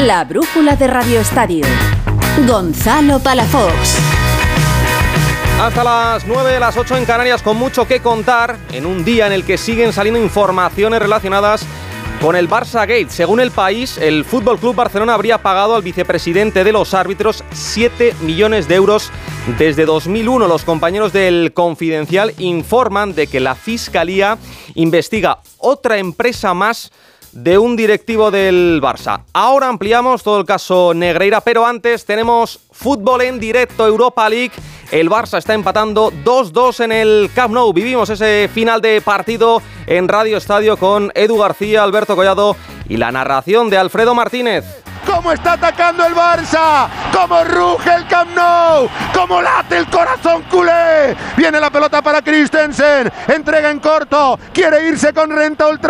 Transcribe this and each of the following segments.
La brújula de Radio Estadio. Gonzalo Palafox. Hasta las 9 de las 8 en Canarias con mucho que contar en un día en el que siguen saliendo informaciones relacionadas con el Barça Gate. Según el país, el Fútbol Club Barcelona habría pagado al vicepresidente de los árbitros 7 millones de euros desde 2001. Los compañeros del Confidencial informan de que la Fiscalía investiga otra empresa más de un directivo del Barça. Ahora ampliamos todo el caso Negreira, pero antes tenemos fútbol en directo Europa League. El Barça está empatando 2-2 en el Camp Nou. Vivimos ese final de partido en Radio Estadio con Edu García, Alberto Collado y la narración de Alfredo Martínez. Cómo está atacando el Barça, cómo ruge el Camp Nou, cómo late el corazón culé. Viene la pelota para Christensen, entrega en corto, quiere irse con Renta Old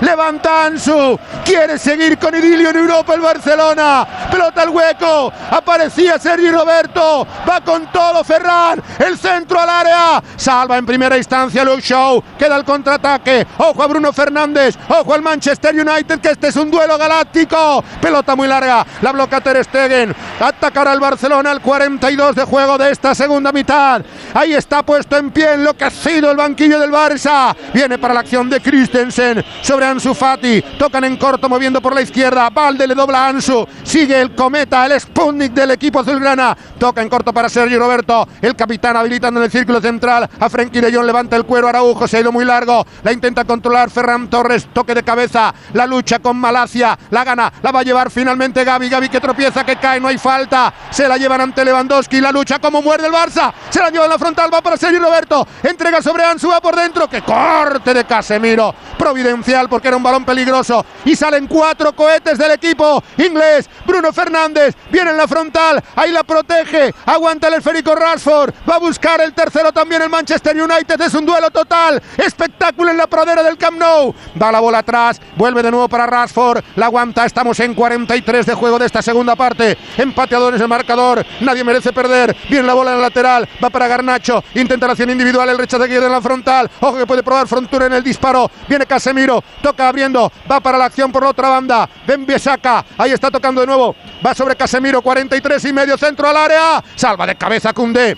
levanta Ansu, quiere seguir con idilio en Europa el Barcelona, pelota al hueco, aparecía Sergi Roberto, va con todo Ferran, el centro al área, salva en primera instancia Luke Show, queda el contraataque, ojo a Bruno Fernández, ojo al Manchester United que este es un duelo galáctico, pelota muy larga. La bloca Ter Stegen. Atacará al Barcelona al 42 de juego de esta segunda mitad. Ahí está puesto en pie lo que ha sido el banquillo del Barça. Viene para la acción de Christensen sobre Ansu Fati. Tocan en corto moviendo por la izquierda. Valde le dobla a Ansu. Sigue el cometa, el Sputnik del equipo azulgrana. Toca en corto para Sergio Roberto. El capitán habilitando en el círculo central. A Frenkie de Jong levanta el cuero. Araujo se ha ido muy largo. La intenta controlar Ferran Torres. Toque de cabeza. La lucha con Malacia. La gana. La va a llevar finalmente Gaby. Gaby que tropieza, que cae, no hay falta. Se la llevan ante Lewandowski. La lucha como muerde el Barça. Se la lleva en la frontal, va para Sergio Roberto. Entrega sobre Ansu, va por dentro. Que corte de Casemiro. Providencial porque era un balón peligroso. Y salen cuatro cohetes del equipo inglés. Bruno Fernández viene en la frontal. Ahí la protege. Aguanta el esférico Rashford. Va a buscar el tercero también el Manchester United. Es un duelo total. Espectáculo en la pradera del Camp Nou. Va la bola atrás. Vuelve de nuevo para Rashford. La aguanta. Estamos en 40 tres de juego de esta segunda parte. Empateador es el marcador. Nadie merece perder. Viene la bola en el lateral. Va para Garnacho. Intenta la acción individual. El rechazo que en la frontal. Ojo que puede probar Frontura en el disparo. Viene Casemiro. Toca abriendo. Va para la acción por la otra banda. Ben saca. Ahí está tocando de nuevo. Va sobre Casemiro. 43 y medio centro al área. Salva de cabeza Cundé.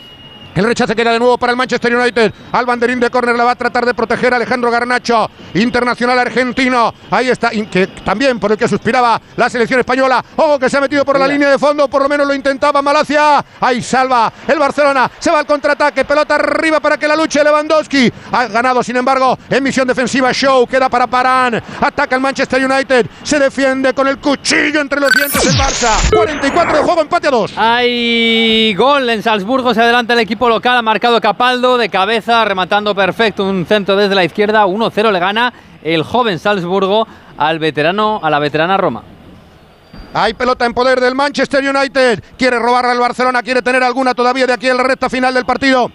El rechace queda de nuevo para el Manchester United. Al banderín de córner la va a tratar de proteger Alejandro Garnacho, internacional argentino. Ahí está, que también por el que suspiraba la selección española. Ojo que se ha metido por la línea de fondo, por lo menos lo intentaba Malacia. Ahí salva el Barcelona. Se va al contraataque, pelota arriba para que la luche Lewandowski. Ha ganado, sin embargo, en misión defensiva Show. Queda para Parán. Ataca el Manchester United. Se defiende con el cuchillo entre los dientes el Barça. 44 de juego, empate a 2. Hay gol en Salzburgo. Se adelanta el equipo local ha marcado Capaldo de cabeza, rematando perfecto un centro desde la izquierda. 1-0 le gana el joven Salzburgo al veterano, a la veterana Roma. Hay pelota en poder del Manchester United. Quiere robarle al Barcelona, quiere tener alguna todavía de aquí en la recta final del partido.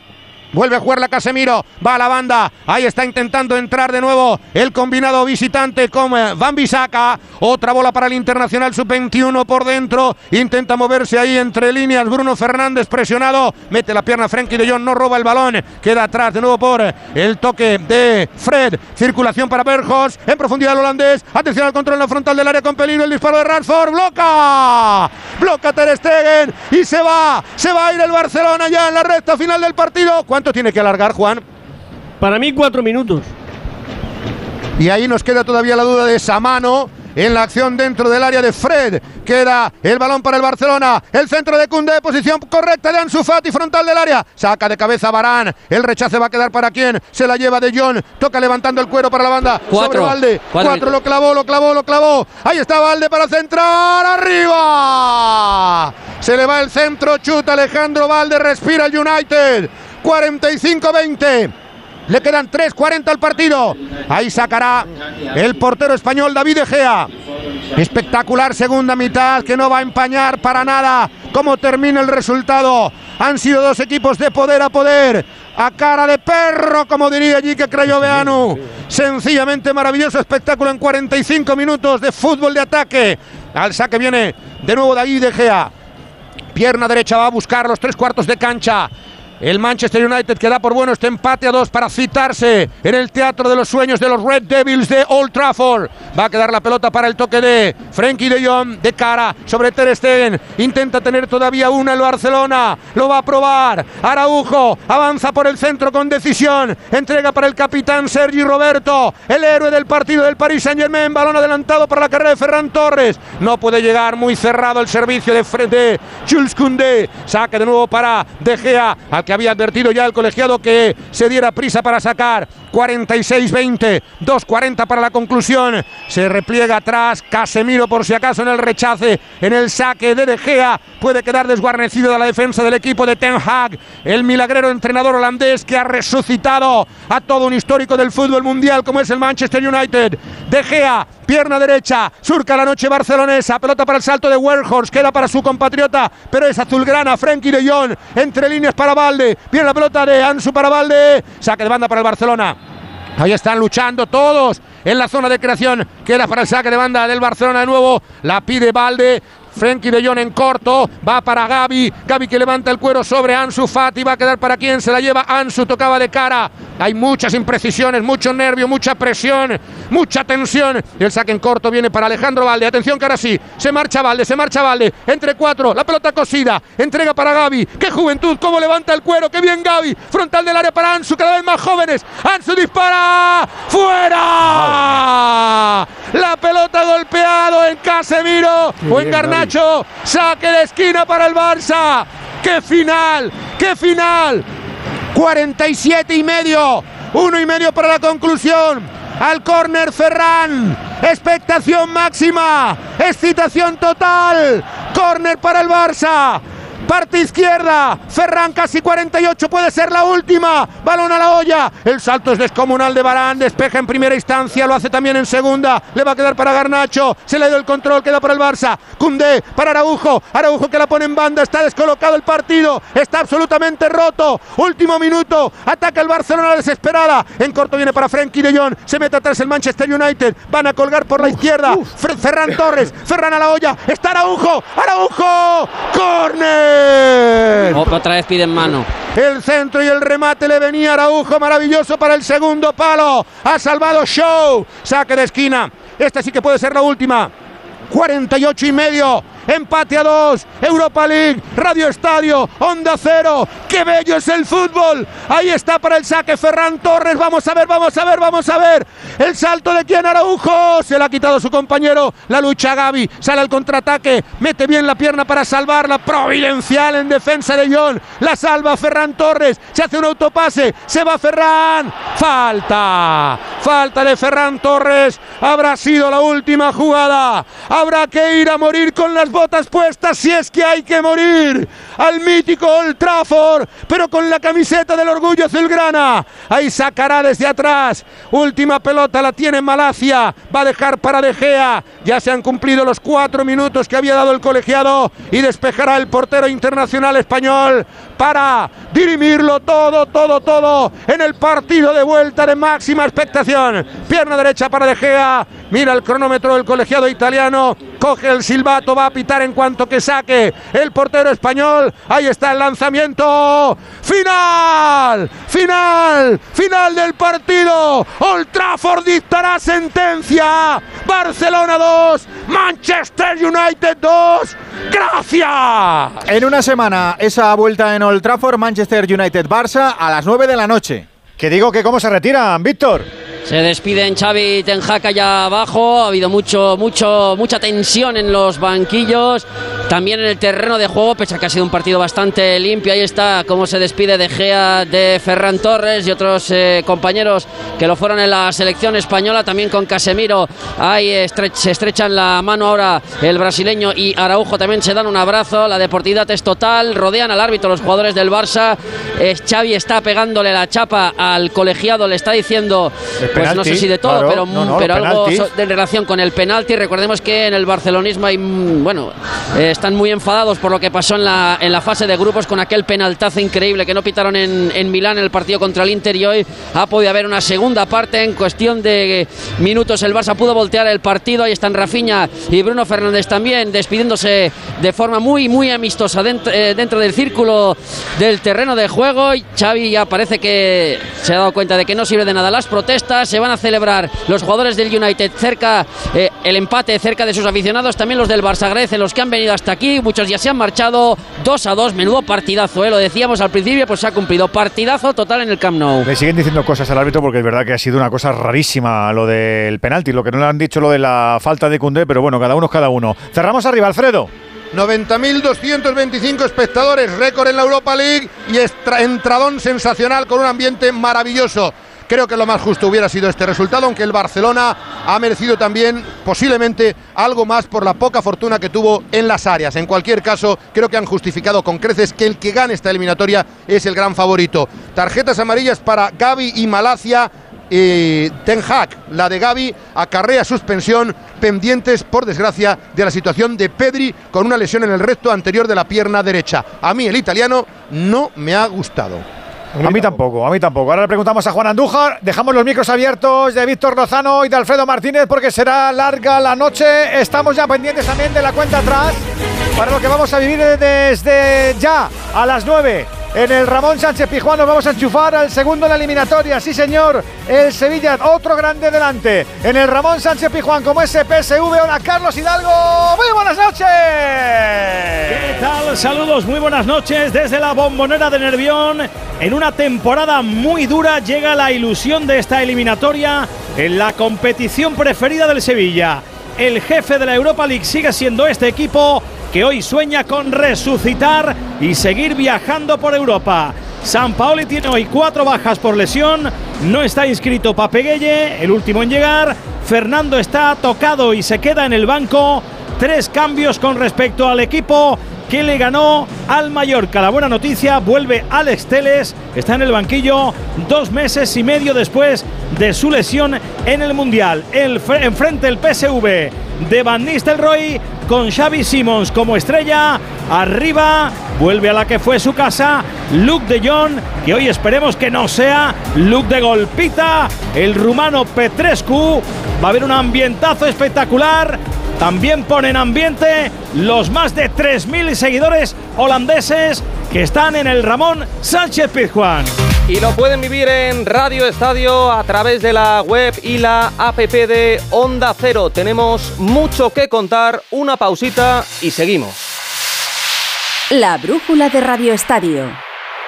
Vuelve a jugar la Casemiro. Va a la banda. Ahí está intentando entrar de nuevo el combinado visitante con eh, Van Bisaca. Otra bola para el Internacional Sub-21 por dentro. Intenta moverse ahí entre líneas. Bruno Fernández presionado. Mete la pierna Frenkie de Jong. No roba el balón. Queda atrás de nuevo por el toque de Fred. Circulación para Berjos. En profundidad el holandés. Atención al control en la frontal del área con peligro. El disparo de Radford. Bloca. Bloca Ter Stegen. Y se va. Se va a ir el Barcelona ya en la recta final del partido. ¿Cuánto tiene que alargar, Juan? Para mí, cuatro minutos. Y ahí nos queda todavía la duda de esa mano en la acción dentro del área de Fred. Queda el balón para el Barcelona. El centro de Cundé, posición correcta de Ansu Fati, frontal del área. Saca de cabeza Barán. El rechace va a quedar para quién. Se la lleva de John. Toca levantando el cuero para la banda. Cuatro. Sobre Valde. Cuatro. lo clavó, lo clavó, lo clavó. Ahí está Valde para centrar. ¡Arriba! Se le va el centro. Chuta Alejandro Valde. Respira el United. 45-20. Le quedan 3.40 al partido. Ahí sacará el portero español David Egea. Espectacular segunda mitad que no va a empañar para nada cómo termina el resultado. Han sido dos equipos de poder a poder. A cara de perro, como diría allí que creyó Beanu. Sencillamente maravilloso espectáculo en 45 minutos de fútbol de ataque. Al saque viene de nuevo David Egea. Pierna derecha va a buscar los tres cuartos de cancha. El Manchester United que da por bueno este empate a dos para citarse en el Teatro de los Sueños de los Red Devils de Old Trafford. Va a quedar la pelota para el toque de Frankie de Jong de cara sobre Ter Stegen. Intenta tener todavía una el Barcelona. Lo va a probar. Araujo avanza por el centro con decisión. Entrega para el capitán Sergi Roberto, el héroe del partido del Paris Saint-Germain. Balón adelantado para la carrera de Ferran Torres. No puede llegar muy cerrado el servicio de, de Jules Koundé. Saque de nuevo para De Gea, había advertido ya el colegiado que se diera prisa para sacar. 46-20, 2-40 para la conclusión. Se repliega atrás. Casemiro, por si acaso, en el rechace, en el saque de De Gea. Puede quedar desguarnecido de la defensa del equipo de Ten Hag, el milagrero entrenador holandés que ha resucitado a todo un histórico del fútbol mundial como es el Manchester United. De Gea, pierna derecha, surca la noche barcelonesa, pelota para el salto de Werhorst, queda para su compatriota, pero es azulgrana, Frenkie de Jong, entre líneas para Valde, viene la pelota de Ansu para Valde, saque de banda para el Barcelona. Ahí están luchando todos en la zona de creación. Queda para el saque de banda del Barcelona de nuevo. La pide Valde. Frenkie de Jong en corto, va para Gaby, Gaby que levanta el cuero sobre Ansu Fati, va a quedar para quien se la lleva Ansu, tocaba de cara, hay muchas imprecisiones, mucho nervio, mucha presión, mucha tensión, el saque en corto viene para Alejandro Valde, atención que ahora sí, se marcha Valde, se marcha Valde, entre cuatro, la pelota cosida, entrega para Gaby, qué juventud, cómo levanta el cuero, qué bien Gaby, frontal del área para Ansu, cada vez más jóvenes, Ansu dispara, fuera, la pelota golpeado en Casemiro o en Garnacho, saque de esquina para el Barça. ¡Qué final! ¡Qué final! 47 y medio. Uno y medio para la conclusión. Al córner Ferran. Expectación máxima. Excitación total. Córner para el Barça. Parte izquierda. Ferran casi 48. Puede ser la última. Balón a la olla. El salto es descomunal de Barán. Despeja en primera instancia. Lo hace también en segunda. Le va a quedar para Garnacho. Se le dio el control. Queda para el Barça. Cundé para Araujo. Araujo que la pone en banda. Está descolocado el partido. Está absolutamente roto. Último minuto. Ataca el Barcelona desesperada. En corto viene para Frenkie de Jong. Se mete atrás el Manchester United. Van a colgar por la izquierda. Ferran Torres. Ferran a la olla. Está Araujo. Araujo. Corner. Otra vez piden mano. El centro y el remate le venía Araujo, maravilloso para el segundo palo. Ha salvado Show. Saque de esquina. Esta sí que puede ser la última. 48 y medio. Empate a dos. Europa League. Radio Estadio. Onda Cero. ¡Qué bello es el fútbol! Ahí está para el saque Ferran Torres. Vamos a ver, vamos a ver, vamos a ver. El salto de quien Araujo. Se le ha quitado su compañero. La lucha Gaby. Sale al contraataque. Mete bien la pierna para salvarla. Providencial en defensa de John. La salva Ferran Torres. Se hace un autopase. Se va Ferran. Falta. Falta de Ferran Torres. Habrá sido la última jugada. Habrá que ir a morir con las botas puestas si es que hay que morir. Al mítico Old Trafford, pero con la camiseta del orgullo azulgrana. Ahí sacará desde atrás. Última pelota la tiene Malacia. Va a dejar para De Gea. Ya se han cumplido los cuatro minutos que había dado el colegiado y despejará el portero internacional español para dirimirlo todo, todo, todo en el partido de vuelta de máxima expectación. Pierna derecha para De Gea. Mira el cronómetro del colegiado italiano. Coge el silbato, va a pitar en cuanto que saque el portero español. Ahí está el lanzamiento. Final, final, final del partido. Old Trafford dictará sentencia. Barcelona 2, Manchester United 2. Gracias. En una semana, esa vuelta en Old Trafford, Manchester United-Barça a las 9 de la noche. Que digo que cómo se retiran, Víctor. Se despiden Xavi y Tenjac allá abajo. Ha habido mucho, mucho, mucha tensión en los banquillos. También en el terreno de juego, pese a que ha sido un partido bastante limpio. Ahí está cómo se despide de Gea de Ferran Torres y otros eh, compañeros que lo fueron en la selección española. También con Casemiro. Ahí se estrechan la mano ahora el brasileño y Araujo también se dan un abrazo. La deportividad es total. Rodean al árbitro los jugadores del Barça. Eh, Xavi está pegándole la chapa al colegiado. Le está diciendo pues no sé si de todo, claro, pero, no, no, pero algo de relación con el penalti. Recordemos que en el barcelonismo hay, mm, bueno, eh, están muy enfadados por lo que pasó en la, en la fase de grupos con aquel penaltazo increíble que no pitaron en, en Milán en el partido contra el Inter y hoy ha podido haber una segunda parte en cuestión de minutos. El Barça pudo voltear el partido, ahí están Rafinha y Bruno Fernández también despidiéndose de forma muy muy amistosa dentro, eh, dentro del círculo del terreno de juego. Y Xavi ya parece que se ha dado cuenta de que no sirve de nada las protestas, se van a celebrar los jugadores del United cerca eh, el empate cerca de sus aficionados, también los del Barça agradecen los que han venido hasta aquí, muchos ya se han marchado 2 a 2, menudo partidazo, eh, lo decíamos al principio, pues se ha cumplido partidazo total en el Camp Nou. Le siguen diciendo cosas al árbitro porque es verdad que ha sido una cosa rarísima lo del penalti, lo que no le han dicho lo de la falta de Cundé, pero bueno, cada uno es cada uno. Cerramos arriba, Alfredo. 90.225 espectadores, récord en la Europa League y entradón sensacional con un ambiente maravilloso. Creo que lo más justo hubiera sido este resultado, aunque el Barcelona ha merecido también posiblemente algo más por la poca fortuna que tuvo en las áreas. En cualquier caso, creo que han justificado con creces que el que gane esta eliminatoria es el gran favorito. Tarjetas amarillas para Gaby y Malacia. eh, Ten Hag, la de Gaby, acarrea suspensión, pendientes, por desgracia, de la situación de Pedri con una lesión en el recto anterior de la pierna derecha. A mí el italiano no me ha gustado. A mí tampoco, a mí tampoco. Ahora le preguntamos a Juan Andújar, dejamos los micros abiertos de Víctor Lozano y de Alfredo Martínez porque será larga la noche. Estamos ya pendientes también de la cuenta atrás para lo que vamos a vivir desde ya a las 9. En el Ramón Sánchez Pijuán nos vamos a enchufar al segundo en la eliminatoria. Sí, señor. El Sevilla, otro grande delante. En el Ramón Sánchez Pijuán, como ese PSV. Hola, Carlos Hidalgo. Muy buenas noches. ¿Qué tal? Saludos, muy buenas noches desde la bombonera de Nervión. En una temporada muy dura llega la ilusión de esta eliminatoria en la competición preferida del Sevilla. El jefe de la Europa League sigue siendo este equipo que hoy sueña con resucitar y seguir viajando por Europa. San Paoli tiene hoy cuatro bajas por lesión. No está inscrito Papeguelle, el último en llegar. Fernando está tocado y se queda en el banco. Tres cambios con respecto al equipo que le ganó al Mallorca. La buena noticia, vuelve Alex Teles, está en el banquillo dos meses y medio después de su lesión en el Mundial. El, fre- enfrente el PSV de Van Nistelrooy con Xavi Simons como estrella. Arriba vuelve a la que fue su casa Luke de Jong, que hoy esperemos que no sea Luke de Golpita, el rumano Petrescu. Va a haber un ambientazo espectacular. También ponen ambiente los más de 3.000 seguidores holandeses que están en el Ramón Sánchez Pizjuán. Y lo pueden vivir en Radio Estadio a través de la web y la app de Onda Cero. Tenemos mucho que contar, una pausita y seguimos. La brújula de Radio Estadio.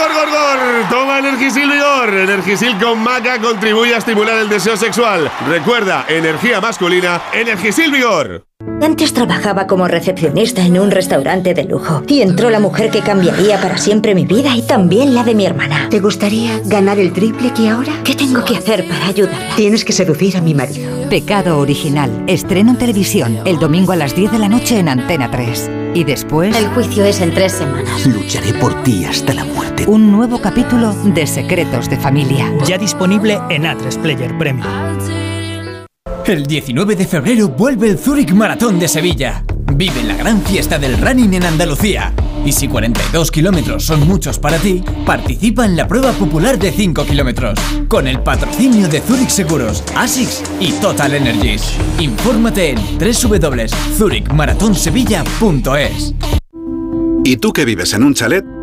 gor, gor, gor! Toma Energisil Vigor. Energisil con maca contribuye a estimular el deseo sexual. Recuerda, energía masculina, Energisil Vigor. Antes trabajaba como recepcionista en un restaurante de lujo y entró la mujer que cambiaría para siempre mi vida y también la de mi hermana. ¿Te gustaría ganar el triple que ahora? ¿Qué tengo que hacer para ayudar? Tienes que seducir a mi marido. Pecado original. Estreno en televisión el domingo a las 10 de la noche en Antena 3. Y después... El juicio es en tres semanas. Lucharé por ti hasta la muerte. Un nuevo capítulo de Secretos de Familia. Ya disponible en A3 Player Premium. El 19 de febrero vuelve el Zurich Maratón de Sevilla. Vive la gran fiesta del running en Andalucía. Y si 42 kilómetros son muchos para ti, participa en la prueba popular de 5 kilómetros. Con el patrocinio de Zurich Seguros, ASICS y Total Energies. Infórmate en www.zurichmaratonsevilla.es. ¿Y tú que vives en un chalet?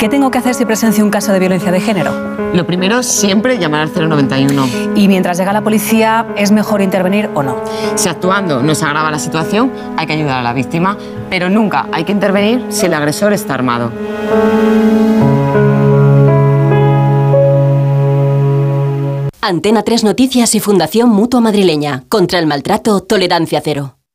¿Qué tengo que hacer si presencio un caso de violencia de género? Lo primero, siempre llamar al 091. Y mientras llega la policía, ¿es mejor intervenir o no? Si actuando no se agrava la situación, hay que ayudar a la víctima, pero nunca hay que intervenir si el agresor está armado. Antena 3 Noticias y Fundación Mutua Madrileña. Contra el maltrato, tolerancia cero.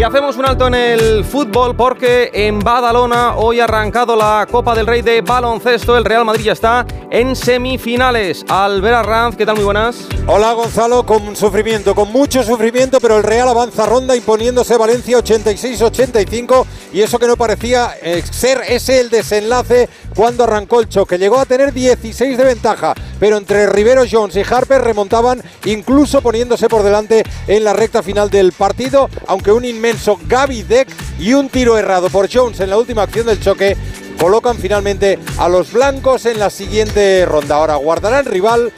Y hacemos un alto en el fútbol porque en Badalona hoy ha arrancado la Copa del Rey de baloncesto. El Real Madrid ya está en semifinales. Albert Arranz, ¿qué tal? Muy buenas. Hola Gonzalo, con sufrimiento, con mucho sufrimiento, pero el Real avanza ronda imponiéndose Valencia 86-85 y eso que no parecía eh, ser ese el desenlace cuando arrancó el choque. Llegó a tener 16 de ventaja, pero entre Rivero Jones y Harper remontaban incluso poniéndose por delante en la recta final del partido, aunque un inmenso Gaby Deck y un tiro errado por Jones en la última acción del choque colocan finalmente a los blancos en la siguiente ronda. Ahora guardarán rival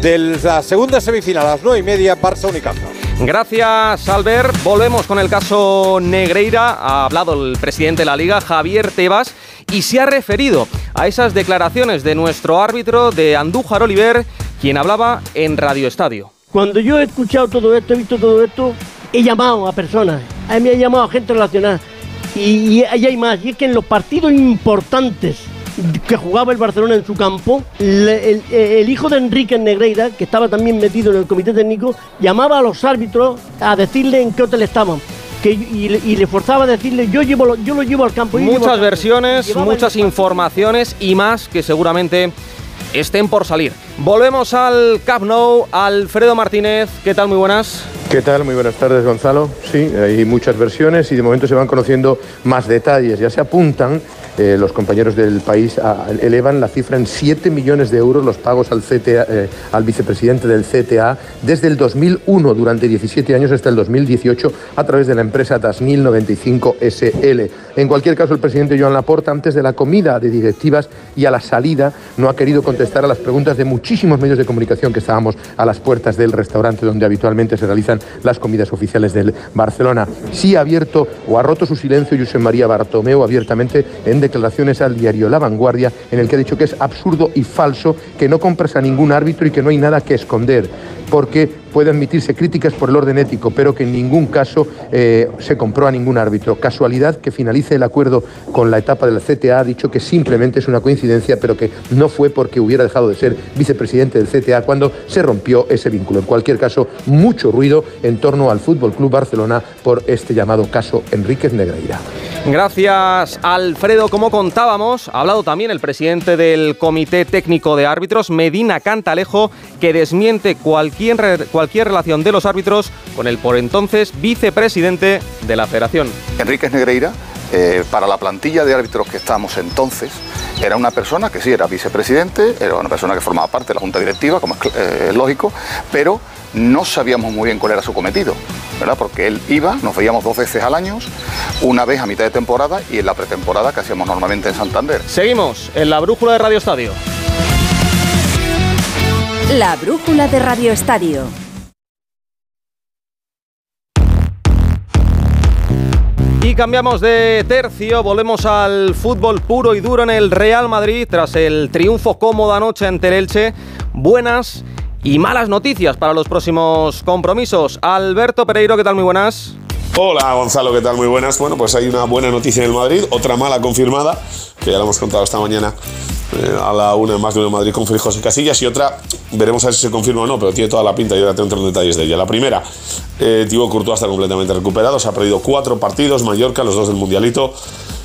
de la segunda semifinal a las 9 y media, Barça Unicamp. Gracias, Albert. Volvemos con el caso Negreira. Ha hablado el presidente de la Liga, Javier Tebas, y se ha referido a esas declaraciones de nuestro árbitro de Andújar Oliver, quien hablaba en Radio Estadio. Cuando yo he escuchado todo esto, he visto todo esto, he llamado a personas, a mí me ha llamado a gente relacionada. Y, ahí hay más, y es que en los partidos importantes que jugaba el Barcelona en su campo, el, el hijo de Enrique Negreira, que estaba también metido en el comité técnico, llamaba a los árbitros a decirle en qué hotel estaban. Que, y, le- y le forzaba a decirle, yo, llevo, lo- yo lo llevo al campo. yo llevo al Muchas campo". versiones, muchas informaciones y más que seguramente estén por salir. Volvemos al Camp Nou. Alfredo Martínez, ¿qué tal? Muy buenas. ¿Qué tal? Muy buenas tardes, Gonzalo. Sí, hay muchas versiones y de momento se van conociendo más detalles. Ya se apuntan, eh, los compañeros del país elevan la cifra en 7 millones de euros los pagos al, CTA, eh, al vicepresidente del CTA desde el 2001, durante 17 años hasta el 2018, a través de la empresa Tasnil 95 SL. En cualquier caso, el presidente Joan Laporta, antes de la comida de directivas y a la salida, no ha querido contestar a las preguntas de muchísimos medios de comunicación que estábamos a las puertas del restaurante donde habitualmente se realizan las comidas oficiales del Barcelona. Sí ha abierto o ha roto su silencio Josep María Bartomeu abiertamente en declaraciones al diario La Vanguardia, en el que ha dicho que es absurdo y falso que no compras a ningún árbitro y que no hay nada que esconder, porque puede admitirse críticas por el orden ético, pero que en ningún caso eh, se compró a ningún árbitro. Casualidad que finalice el acuerdo con la etapa del CTA ha dicho que simplemente es una coincidencia, pero que no fue porque hubiera dejado de ser vicepresidente del CTA cuando se rompió ese vínculo. En cualquier caso, mucho ruido en torno al Fútbol Club Barcelona por este llamado caso Enríquez Negreira. Gracias, Alfredo. Como contábamos, ha hablado también el presidente del Comité Técnico de Árbitros, Medina Cantalejo, que desmiente cualquier, re- cualquier relación de los árbitros con el por entonces vicepresidente de la federación. Enríquez Negreira, eh, para la plantilla de árbitros que estábamos entonces, era una persona que sí era vicepresidente, era una persona que formaba parte de la junta directiva, como es eh, lógico, pero no sabíamos muy bien cuál era su cometido, ¿verdad? Porque él iba, nos veíamos dos veces al año, una vez a mitad de temporada y en la pretemporada que hacíamos normalmente en Santander. Seguimos en la brújula de Radio Estadio. La brújula de Radio Estadio. Y cambiamos de tercio, volvemos al fútbol puro y duro en el Real Madrid tras el triunfo cómodo anoche ante el Elche. Buenas y malas noticias para los próximos compromisos. Alberto Pereiro, ¿qué tal? Muy buenas. Hola Gonzalo, ¿qué tal? Muy buenas. Bueno, pues hay una buena noticia en el Madrid, otra mala confirmada, que ya la hemos contado esta mañana eh, a la una más de uno Madrid con Felipe José Casillas, y otra, veremos a ver si se confirma o no, pero tiene toda la pinta y ahora tengo tres detalles de ella. La primera, eh, Thibaut Courtois está completamente recuperado, se ha perdido cuatro partidos, Mallorca, los dos del Mundialito,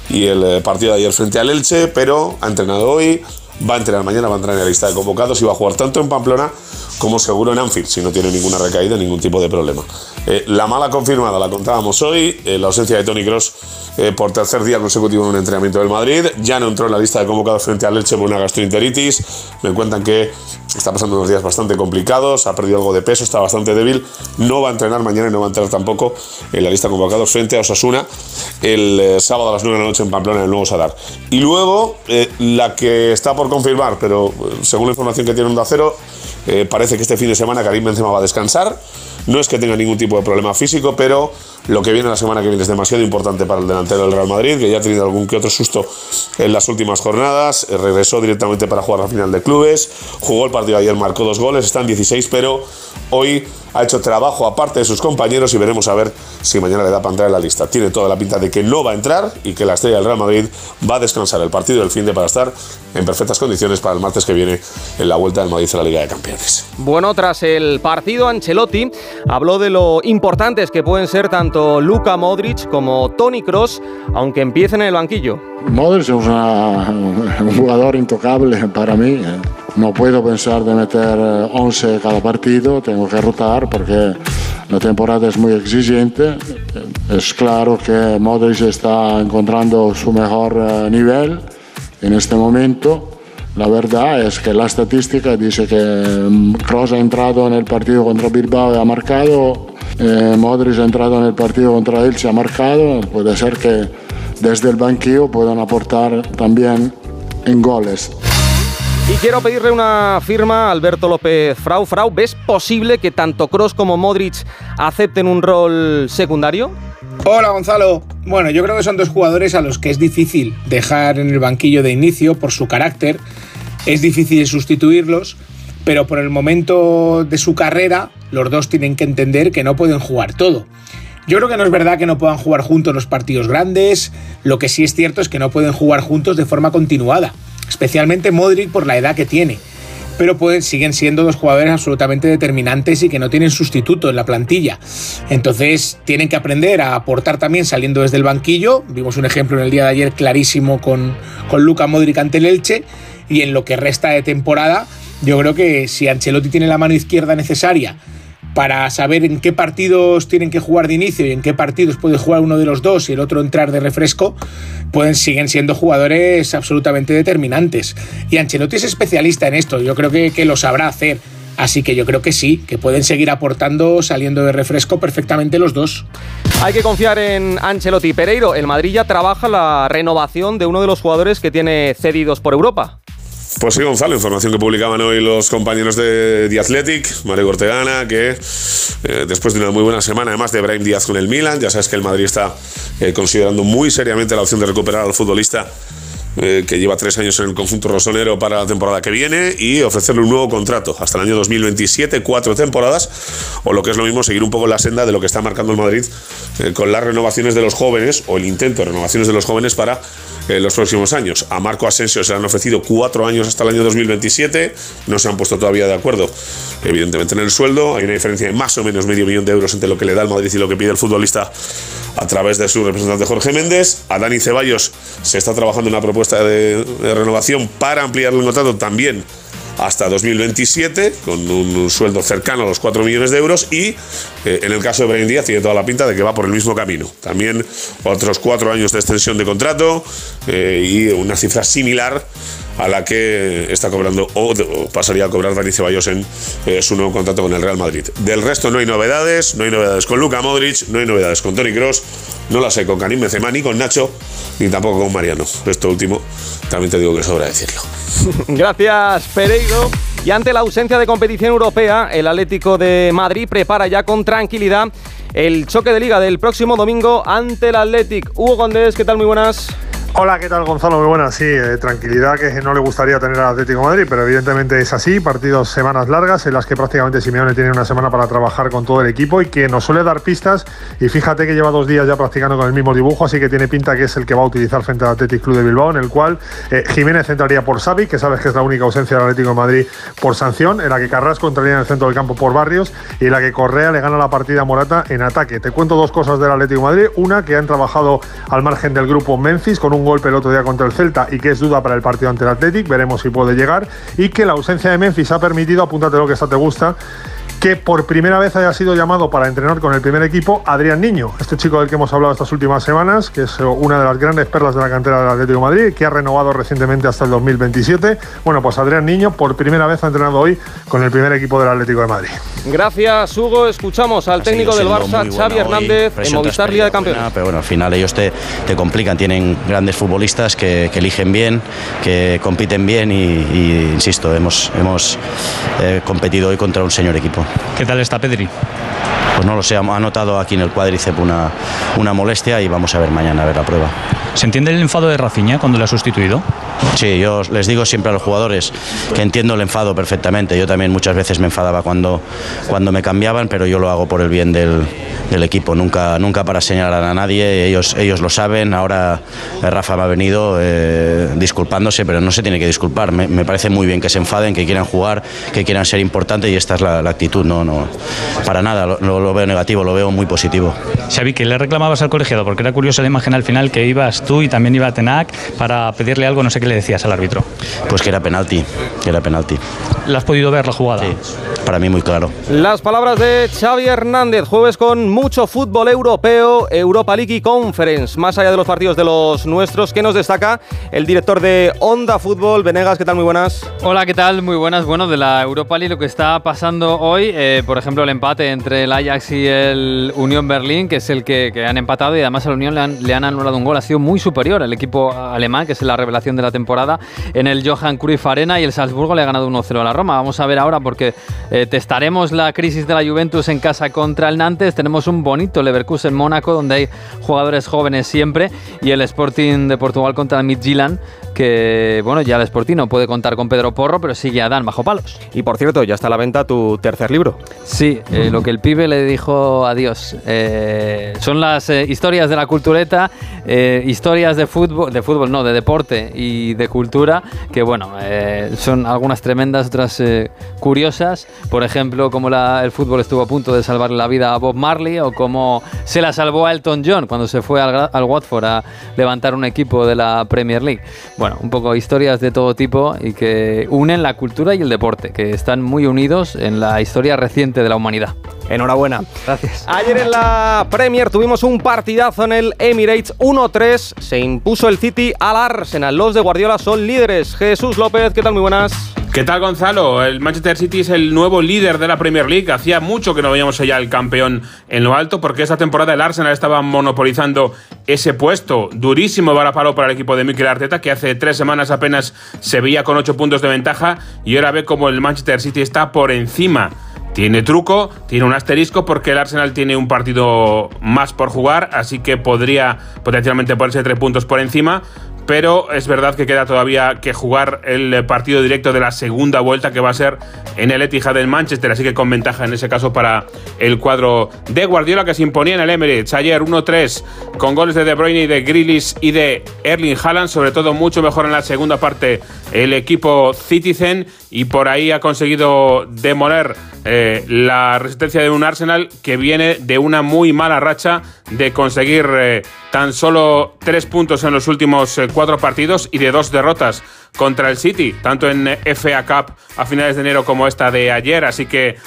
y el eh, partido de ayer frente al Elche, pero ha entrenado hoy, va a entrenar mañana, va a entrar en la lista de convocados y va a jugar tanto en Pamplona como seguro en Anfield, si no tiene ninguna recaída, ningún tipo de problema. Eh, la mala confirmada la contábamos hoy, eh, la ausencia de Tony Cross por tercer día consecutivo en un entrenamiento del Madrid. Ya no entró en la lista de convocados frente al Leche por una gastroenteritis. Me cuentan que está pasando unos días bastante complicados, ha perdido algo de peso, está bastante débil. No va a entrenar mañana y no va a entrar tampoco en la lista de convocados frente a Osasuna el sábado a las 9 de la noche en Pamplona en el nuevo Sadar. Y luego, la que está por confirmar, pero según la información que tiene un Cero, eh, parece que este fin de semana Karim Benzema va a descansar. No es que tenga ningún tipo de problema físico, pero lo que viene la semana que viene es demasiado importante para el delantero del Real Madrid, que ya ha tenido algún que otro susto en las últimas jornadas. Eh, regresó directamente para jugar la final de clubes. Jugó el partido ayer, marcó dos goles, están 16, pero hoy ha hecho trabajo aparte de sus compañeros y veremos a ver si mañana le da para entrar en la lista. Tiene toda la pinta de que no va a entrar y que la estrella del Real Madrid va a descansar el partido del fin de para estar en perfectas condiciones para el martes que viene en la vuelta del Madrid a la Liga de Campeones. Bueno, tras el partido, Ancelotti habló de lo importantes que pueden ser tanto Luka Modric como Tony Cross, aunque empiecen en el banquillo. Modric es un jugador intocable para mí. ¿Eh? No puedo pensar de meter 11 cada partido, tengo que rotar porque la temporada es muy exigente. Es claro que Modric está encontrando su mejor eh, nivel en este momento. La verdad es que la estadística dice que Kroos mm, ha entrado en el partido contra Bilbao y ha marcado, eh, Modric ha entrado en el partido contra él y ha marcado. Puede ser que desde el banquillo puedan aportar también en goles. Y quiero pedirle una firma a Alberto López Frau. Frau, ¿ves posible que tanto Cross como Modric acepten un rol secundario? Hola Gonzalo. Bueno, yo creo que son dos jugadores a los que es difícil dejar en el banquillo de inicio por su carácter. Es difícil sustituirlos, pero por el momento de su carrera, los dos tienen que entender que no pueden jugar todo. Yo creo que no es verdad que no puedan jugar juntos los partidos grandes, lo que sí es cierto es que no pueden jugar juntos de forma continuada especialmente Modric por la edad que tiene. Pero pueden, siguen siendo dos jugadores absolutamente determinantes y que no tienen sustituto en la plantilla. Entonces tienen que aprender a aportar también saliendo desde el banquillo. Vimos un ejemplo en el día de ayer clarísimo con, con Luca Modric ante el Elche. Y en lo que resta de temporada, yo creo que si Ancelotti tiene la mano izquierda necesaria para saber en qué partidos tienen que jugar de inicio y en qué partidos puede jugar uno de los dos y el otro entrar de refresco, pueden, siguen siendo jugadores absolutamente determinantes. Y Ancelotti es especialista en esto, yo creo que, que lo sabrá hacer. Así que yo creo que sí, que pueden seguir aportando saliendo de refresco perfectamente los dos. Hay que confiar en Ancelotti Pereiro. El Madrid ya trabaja la renovación de uno de los jugadores que tiene cedidos por Europa. Pues sí, Gonzalo, información que publicaban hoy los compañeros de The Athletic, Mario Cortegana, que eh, después de una muy buena semana, además de Brahim Díaz con el Milan, ya sabes que el Madrid está eh, considerando muy seriamente la opción de recuperar al futbolista eh, que lleva tres años en el conjunto rosonero para la temporada que viene y ofrecerle un nuevo contrato hasta el año 2027, cuatro temporadas, o lo que es lo mismo, seguir un poco la senda de lo que está marcando el Madrid con las renovaciones de los jóvenes o el intento de renovaciones de los jóvenes para en los próximos años. A Marco Asensio se le han ofrecido cuatro años hasta el año 2027, no se han puesto todavía de acuerdo, evidentemente, en el sueldo. Hay una diferencia de más o menos medio millón de euros entre lo que le da el Madrid y lo que pide el futbolista a través de su representante Jorge Méndez. A Dani Ceballos se está trabajando una propuesta de, de renovación para ampliar el contrato también hasta 2027, con un sueldo cercano a los 4 millones de euros. Y eh, en el caso de Brian Díaz, tiene toda la pinta de que va por el mismo camino. También otros 4 años de extensión de contrato eh, y una cifra similar a la que está cobrando o, pasaría a cobrar Dani Ceballos en eh, su nuevo contrato con el Real Madrid. Del resto no hay novedades, no hay novedades con Luka Modric, no hay novedades con Tony Cross, no las hay con Karim Benzema ni con Nacho, ni tampoco con Mariano. Esto último también te digo que sobra decirlo. Gracias, Pereiro. Y ante la ausencia de competición europea, el Atlético de Madrid prepara ya con tranquilidad el choque de liga del próximo domingo ante el Athletic. Hugo Condés, ¿qué tal? Muy buenas. Hola, ¿qué tal Gonzalo? Muy buenas. Sí, eh, tranquilidad que no le gustaría tener al Atlético Madrid, pero evidentemente es así. Partidos, semanas largas en las que prácticamente Simeone tiene una semana para trabajar con todo el equipo y que nos suele dar pistas. Y fíjate que lleva dos días ya practicando con el mismo dibujo, así que tiene pinta que es el que va a utilizar frente al Atlético Club de Bilbao, en el cual eh, Jiménez entraría por Xavi, que sabes que es la única ausencia del Atlético de Madrid por sanción, en la que Carrasco entraría en el centro del campo por Barrios y en la que Correa le gana la partida a Morata en ataque. Te cuento dos cosas del Atlético de Madrid. Una, que han trabajado al margen del grupo Memphis con un un golpe el otro día contra el Celta y que es duda para el partido ante el Athletic, veremos si puede llegar, y que la ausencia de Memphis ha permitido, apúntate lo que esta te gusta, que por primera vez haya sido llamado para entrenar con el primer equipo Adrián Niño, este chico del que hemos hablado estas últimas semanas, que es una de las grandes perlas de la cantera del Atlético de Madrid, que ha renovado recientemente hasta el 2027. Bueno, pues Adrián Niño por primera vez ha entrenado hoy con el primer equipo del Atlético de Madrid. Gracias, Hugo. Escuchamos al técnico del Barça, Xavi Hernández, en Movistar Liga de Campeones. Pero bueno, al final ellos te, te complican, tienen grandes futbolistas que, que, eligen bien, que compiten bien y, y insisto, hemos, hemos eh, competido hoy contra un señor equipo. ¿Qué tal está Pedri? Pues no lo sé, ha notado aquí en el cuádriceps una, una molestia y vamos a ver mañana a ver la prueba. ¿Se entiende el enfado de Rafinha cuando le ha sustituido? Sí, yo les digo siempre a los jugadores que entiendo el enfado perfectamente. Yo también muchas veces me enfadaba cuando, cuando me cambiaban, pero yo lo hago por el bien del, del equipo, nunca, nunca para señalar a nadie. Ellos, ellos lo saben. Ahora Rafa me ha venido eh, disculpándose, pero no se tiene que disculpar. Me, me, parece muy bien que se enfaden, que quieran jugar, que quieran ser importantes y esta es la, la actitud. No, no, para nada lo, lo, veo negativo, lo veo muy positivo. Xavi, que le reclamabas al colegiado, porque era curiosa la imagen al final que ibas tú y también iba Tenac para pedirle algo, no sé qué le decías al árbitro. Pues que era penalti, que era penalti. ¿La has podido ver la jugada? Sí, para mí muy claro. Las palabras de Xavi Hernández, jueves con mucho fútbol europeo, Europa League y Conference. Más allá de los partidos de los nuestros, ¿qué nos destaca el director de Onda Fútbol? Venegas, ¿qué tal? Muy buenas. Hola, ¿qué tal? Muy buenas. Bueno, de la Europa League lo que está pasando hoy, eh, por ejemplo, el empate entre el Ajax y el Unión Berlín, que es el que, que han empatado y además a la Unión le han, le han, anulado un gol. Ha sido muy superior el equipo alemán, que es la revelación de la temporada, en el Johan Cruyff Arena y el Salzburgo le ha ganado 1-0 a la Roma. Vamos a ver ahora porque eh, testaremos la crisis de la Juventus en casa contra el Nantes. Tenemos un bonito Leverkusen Mónaco, donde hay jugadores jóvenes siempre, y el Sporting de Portugal contra el Midtjylland, que bueno, ya el Sporting no puede contar con Pedro Porro, pero sigue a Dan bajo palos. Y por cierto, ya está a la venta tu tercer libro. Sí, eh, lo que el pibe le dijo adiós. Eh, son las eh, historias de la cultureta, historias de fútbol, de fútbol no, de deporte y de cultura, que bueno, son algunas tremendas, otras curiosas. Por ejemplo, como la, el fútbol estuvo a punto de salvarle la vida a Bob Marley o cómo se la salvó a Elton John cuando se fue al, al Watford a levantar un equipo de la Premier League. Bueno, un poco historias de todo tipo y que unen la cultura y el deporte, que están muy unidos en la historia reciente de la humanidad. Enhorabuena. Gracias. Ayer en la Premier tuvimos un partidazo en el Emirates 1-3. Se impuso el City al Arsenal. Los de Guardiola son líderes. Jesús López, ¿qué tal? Muy buenas. ¿Qué tal, Gonzalo? El Manchester City es el nuevo líder de la Premier League. Hacía mucho que no veíamos ya el campeón en lo alto, porque esta temporada el Arsenal estaba monopolizando ese puesto. Durísimo varapalo para el equipo de Mikel Arteta, que hace tres semanas apenas se veía con ocho puntos de ventaja y ahora ve como el Manchester City está por encima. Tiene truco, tiene un asterisco porque el Arsenal tiene un partido más por jugar, así que podría potencialmente ponerse tres puntos por encima. Pero es verdad que queda todavía que jugar el partido directo de la segunda vuelta que va a ser en el Etihad del Manchester, así que con ventaja en ese caso para el cuadro de Guardiola que se imponía en el Emirates. Ayer 1-3 con goles de De Bruyne y de Grealish y de Erling Haaland, sobre todo mucho mejor en la segunda parte el equipo Citizen y por ahí ha conseguido demoler eh, la resistencia de un Arsenal que viene de una muy mala racha de conseguir eh, tan solo tres puntos en los últimos eh, cuatro partidos y de dos derrotas contra el City, tanto en FA Cup a finales de enero como esta de ayer, así que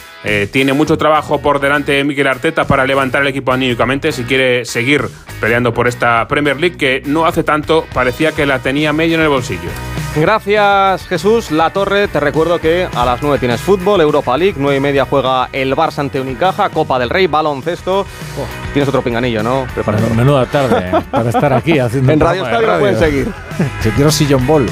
tiene mucho trabajo por delante Miguel Arteta para levantar el equipo anímicamente si quiere seguir peleando por esta Premier League que no hace tanto parecía que la tenía medio en el bolsillo. Gracias Jesús. La Torre, te recuerdo que a las 9 tienes fútbol, Europa League, 9 y media juega el Barça ante Unicaja, Copa del Rey, baloncesto. Oh. Tienes otro pinganillo, ¿no? Preparado. Menuda tarde ¿eh? para estar aquí haciendo En Radio Estadio pueden seguir. Si quiero sillón ball.